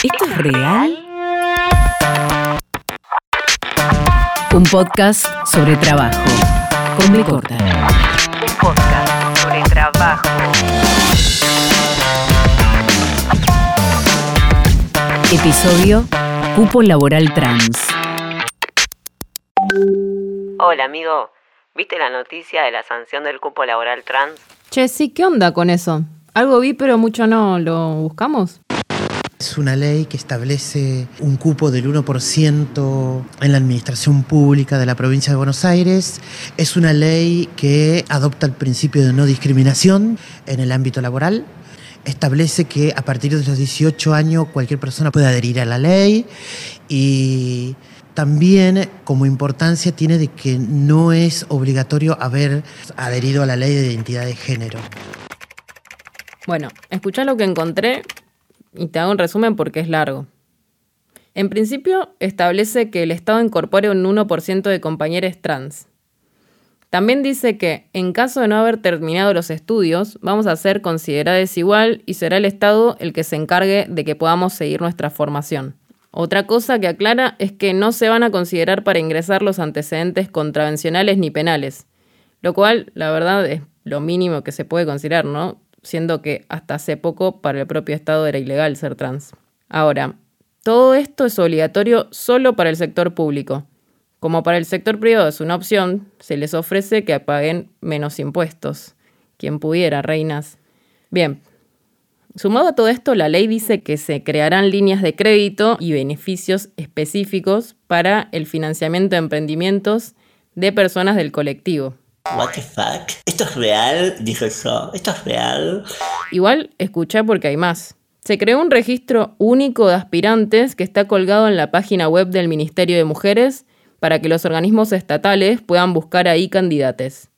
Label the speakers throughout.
Speaker 1: ¿Esto es real? Un podcast sobre trabajo. Con B corta.
Speaker 2: Un podcast sobre trabajo.
Speaker 1: Episodio Cupo Laboral Trans.
Speaker 2: Hola amigo, ¿viste la noticia de la sanción del cupo laboral trans?
Speaker 3: Che, sí, ¿qué onda con eso? Algo vi, pero mucho no. ¿Lo buscamos?
Speaker 4: Es una ley que establece un cupo del 1% en la administración pública de la provincia de Buenos Aires. Es una ley que adopta el principio de no discriminación en el ámbito laboral. Establece que a partir de los 18 años cualquier persona puede adherir a la ley y también como importancia tiene de que no es obligatorio haber adherido a la ley de identidad de género.
Speaker 3: Bueno, escuchá lo que encontré y te hago un resumen porque es largo. En principio, establece que el Estado incorpore un 1% de compañeros trans. También dice que, en caso de no haber terminado los estudios, vamos a ser considerados igual y será el Estado el que se encargue de que podamos seguir nuestra formación. Otra cosa que aclara es que no se van a considerar para ingresar los antecedentes contravencionales ni penales, lo cual, la verdad, es lo mínimo que se puede considerar, ¿no? Siendo que hasta hace poco para el propio Estado era ilegal ser trans. Ahora, todo esto es obligatorio solo para el sector público. Como para el sector privado es una opción, se les ofrece que paguen menos impuestos. Quien pudiera, reinas. Bien. Sumado a todo esto, la ley dice que se crearán líneas de crédito y beneficios específicos para el financiamiento de emprendimientos de personas del colectivo.
Speaker 5: What the fuck? ¿Esto es real? Dijo yo. ¿Esto es real?
Speaker 3: Igual escuché porque hay más. Se creó un registro único de aspirantes que está colgado en la página web del Ministerio de Mujeres para que los organismos estatales puedan buscar ahí candidates.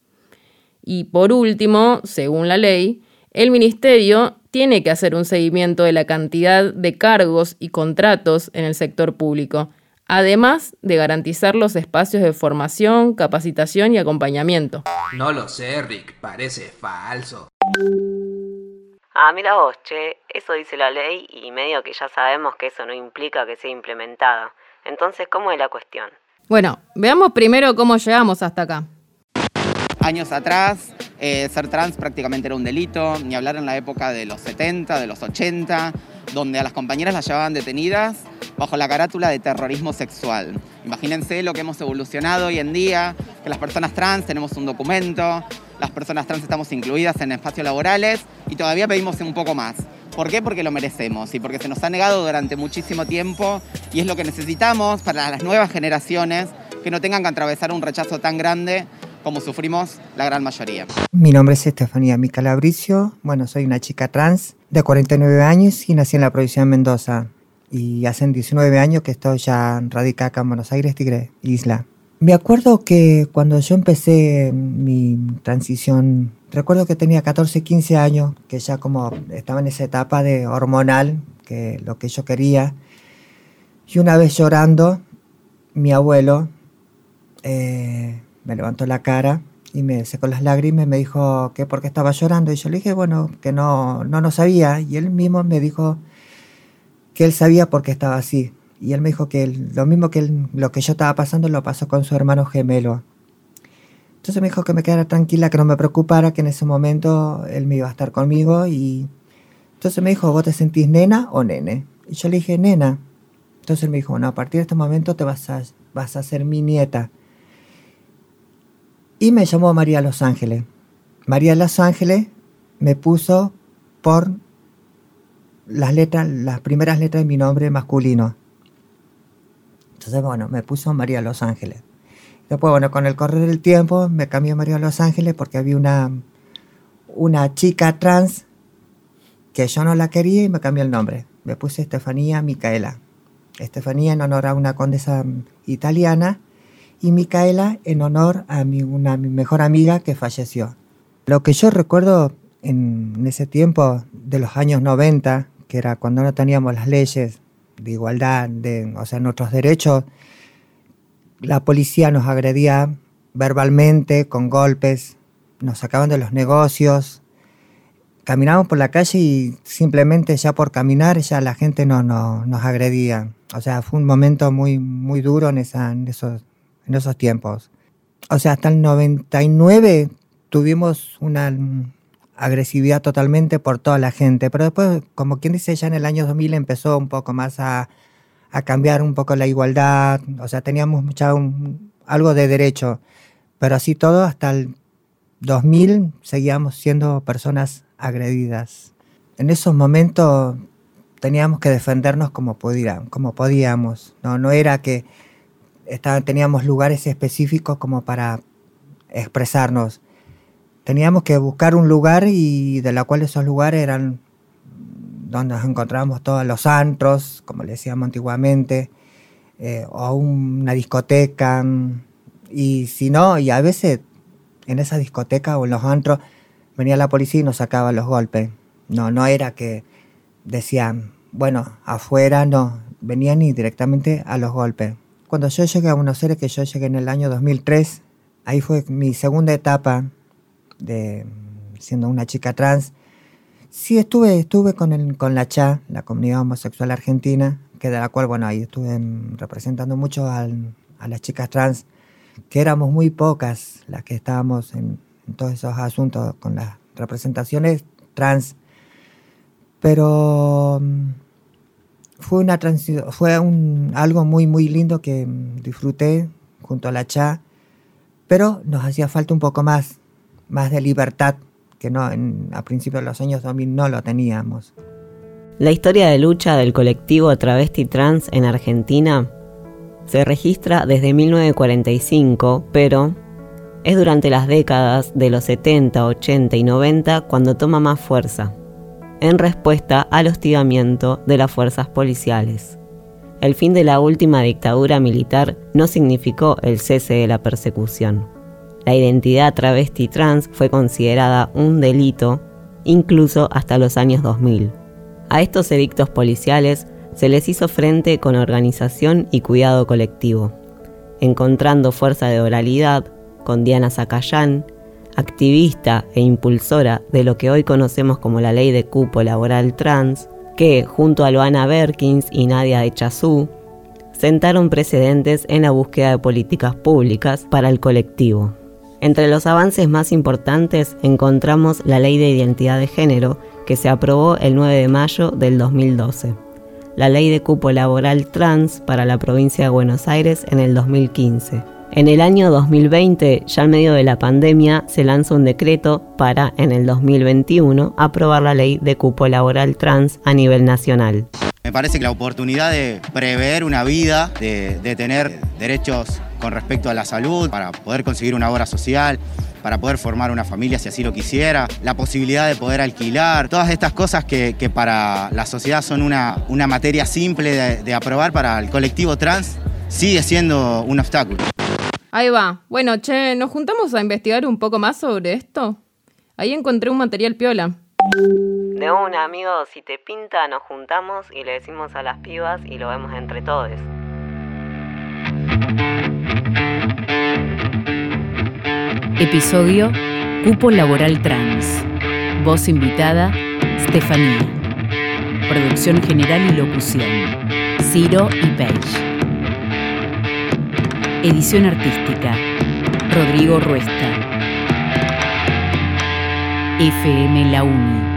Speaker 3: Y por último, según la ley, el Ministerio tiene que hacer un seguimiento de la cantidad de cargos y contratos en el sector público además de garantizar los espacios de formación, capacitación y acompañamiento.
Speaker 6: No lo sé, Rick, parece falso.
Speaker 2: Ah, mira vos, che, eso dice la ley y medio que ya sabemos que eso no implica que sea implementada. Entonces, ¿cómo es la cuestión?
Speaker 3: Bueno, veamos primero cómo llegamos hasta acá.
Speaker 7: Años atrás, eh, ser trans prácticamente era un delito, ni hablar en la época de los 70, de los 80, donde a las compañeras las llevaban detenidas bajo la carátula de terrorismo sexual. Imagínense lo que hemos evolucionado hoy en día, que las personas trans tenemos un documento, las personas trans estamos incluidas en espacios laborales y todavía pedimos un poco más. ¿Por qué? Porque lo merecemos y porque se nos ha negado durante muchísimo tiempo y es lo que necesitamos para las nuevas generaciones que no tengan que atravesar un rechazo tan grande como sufrimos la gran mayoría.
Speaker 8: Mi nombre es Estefanía Micalabricio, bueno, soy una chica trans de 49 años y nací en la provincia de Mendoza y hace 19 años que estoy ya radicada en Buenos Aires, Tigre, Isla. Me acuerdo que cuando yo empecé mi transición, recuerdo que tenía 14, 15 años, que ya como estaba en esa etapa de hormonal, que lo que yo quería. Y una vez llorando, mi abuelo eh, me levantó la cara y me secó las lágrimas y me dijo que por qué estaba llorando. Y yo le dije, bueno, que no, no lo sabía. Y él mismo me dijo, que él sabía por qué estaba así. Y él me dijo que lo mismo que lo que yo estaba pasando lo pasó con su hermano gemelo. Entonces me dijo que me quedara tranquila, que no me preocupara, que en ese momento él me iba a estar conmigo. Y entonces me dijo, ¿vos te sentís nena o nene? Y yo le dije, nena. Entonces él me dijo, bueno, a partir de este momento te vas a, vas a ser mi nieta. Y me llamó María Los Ángeles. María Los Ángeles me puso por las letras, las primeras letras de mi nombre masculino. Entonces, bueno, me puso María Los Ángeles. Después, bueno, con el correr del tiempo me cambió María Los Ángeles porque había una, una chica trans que yo no la quería y me cambió el nombre. Me puse Estefanía Micaela. Estefanía en honor a una condesa italiana y Micaela en honor a mi, una, mi mejor amiga que falleció. Lo que yo recuerdo en, ese tiempo de los años 90, que era cuando no teníamos las leyes de igualdad, de, o sea, nuestros derechos, la policía nos agredía verbalmente, con golpes, nos sacaban de los negocios, caminábamos por la calle y simplemente ya por caminar ya la gente no, no, nos agredía. O sea, fue un momento muy, muy duro en, esa, en, esos, en esos tiempos. O sea, hasta el 99 tuvimos una agresividad totalmente por toda la gente, pero después, como quien dice, ya en el año 2000 empezó un poco más a, a cambiar un poco la igualdad, o sea, teníamos ya un, algo de derecho, pero así todo hasta el 2000 seguíamos siendo personas agredidas. En esos momentos teníamos que defendernos como, como podíamos. No, no era que teníamos lugares específicos como para expresarnos. Teníamos que buscar un lugar y de la cual esos lugares eran donde nos encontrábamos todos los antros, como le decíamos antiguamente, eh, o una discoteca. Y si no, y a veces en esa discoteca o en los antros venía la policía y nos sacaba los golpes. No, no era que decían, bueno, afuera no, venían y directamente a los golpes. Cuando yo llegué a Buenos Aires, que yo llegué en el año 2003, ahí fue mi segunda etapa de siendo una chica trans. Sí, estuve, estuve con, el, con la CHA, la comunidad homosexual argentina, que de la cual, bueno, ahí estuve representando mucho a las chicas trans, que éramos muy pocas las que estábamos en, todos esos asuntos con las representaciones trans. Pero mm, fue, una fue algo muy, muy lindo que mm, disfruté junto a la CHA, pero nos hacía falta un poco más, más de libertad, que no, a principios de los años 2000 no lo teníamos.
Speaker 2: La historia de lucha del colectivo travesti trans en Argentina se registra desde 1945, pero es durante las décadas de los 70, 80 y 90 cuando toma más fuerza, en respuesta al hostigamiento de las fuerzas policiales. El fin de la última dictadura militar no significó el cese de la persecución. La identidad travesti trans fue considerada un delito incluso hasta los años 2000. A estos edictos policiales se les hizo frente con organización y cuidado colectivo, encontrando fuerza de oralidad, con Diana Zacayán, activista e impulsora de lo que hoy conocemos como la ley de cupo laboral trans, que, junto a Loana Berkins y Nadia Echazú, sentaron precedentes en la búsqueda de políticas públicas para el colectivo. Entre los avances más importantes encontramos la Ley de Identidad de Género, que se aprobó el 9 de mayo del 2012, la Ley de Cupo Laboral Trans para la provincia de Buenos Aires en el 2015, en el año 2020, ya en medio de la pandemia, se lanza un decreto para, en el 2021, aprobar la ley de cupo laboral trans a nivel nacional.
Speaker 9: Me parece que la oportunidad de prever una vida, de, tener derechos con respecto a la salud, para poder conseguir una obra social, para poder formar una familia si así lo quisiera, la posibilidad de poder alquilar, todas estas cosas que, para la sociedad son una, una materia simple de aprobar para el colectivo trans, sigue siendo un obstáculo.
Speaker 3: Ahí va. Bueno, che, ¿nos juntamos a investigar un poco más sobre esto? Ahí encontré un material piola.
Speaker 2: De una, amigo, si te pinta, nos juntamos y le decimos a las pibas y lo vemos entre todos.
Speaker 1: Episodio Cupo Laboral Trans. Voz invitada, Stefanía. Producción general y locución, Ciro y Paige. Edición artística. Rodrigo Ruesta. FM La Uni.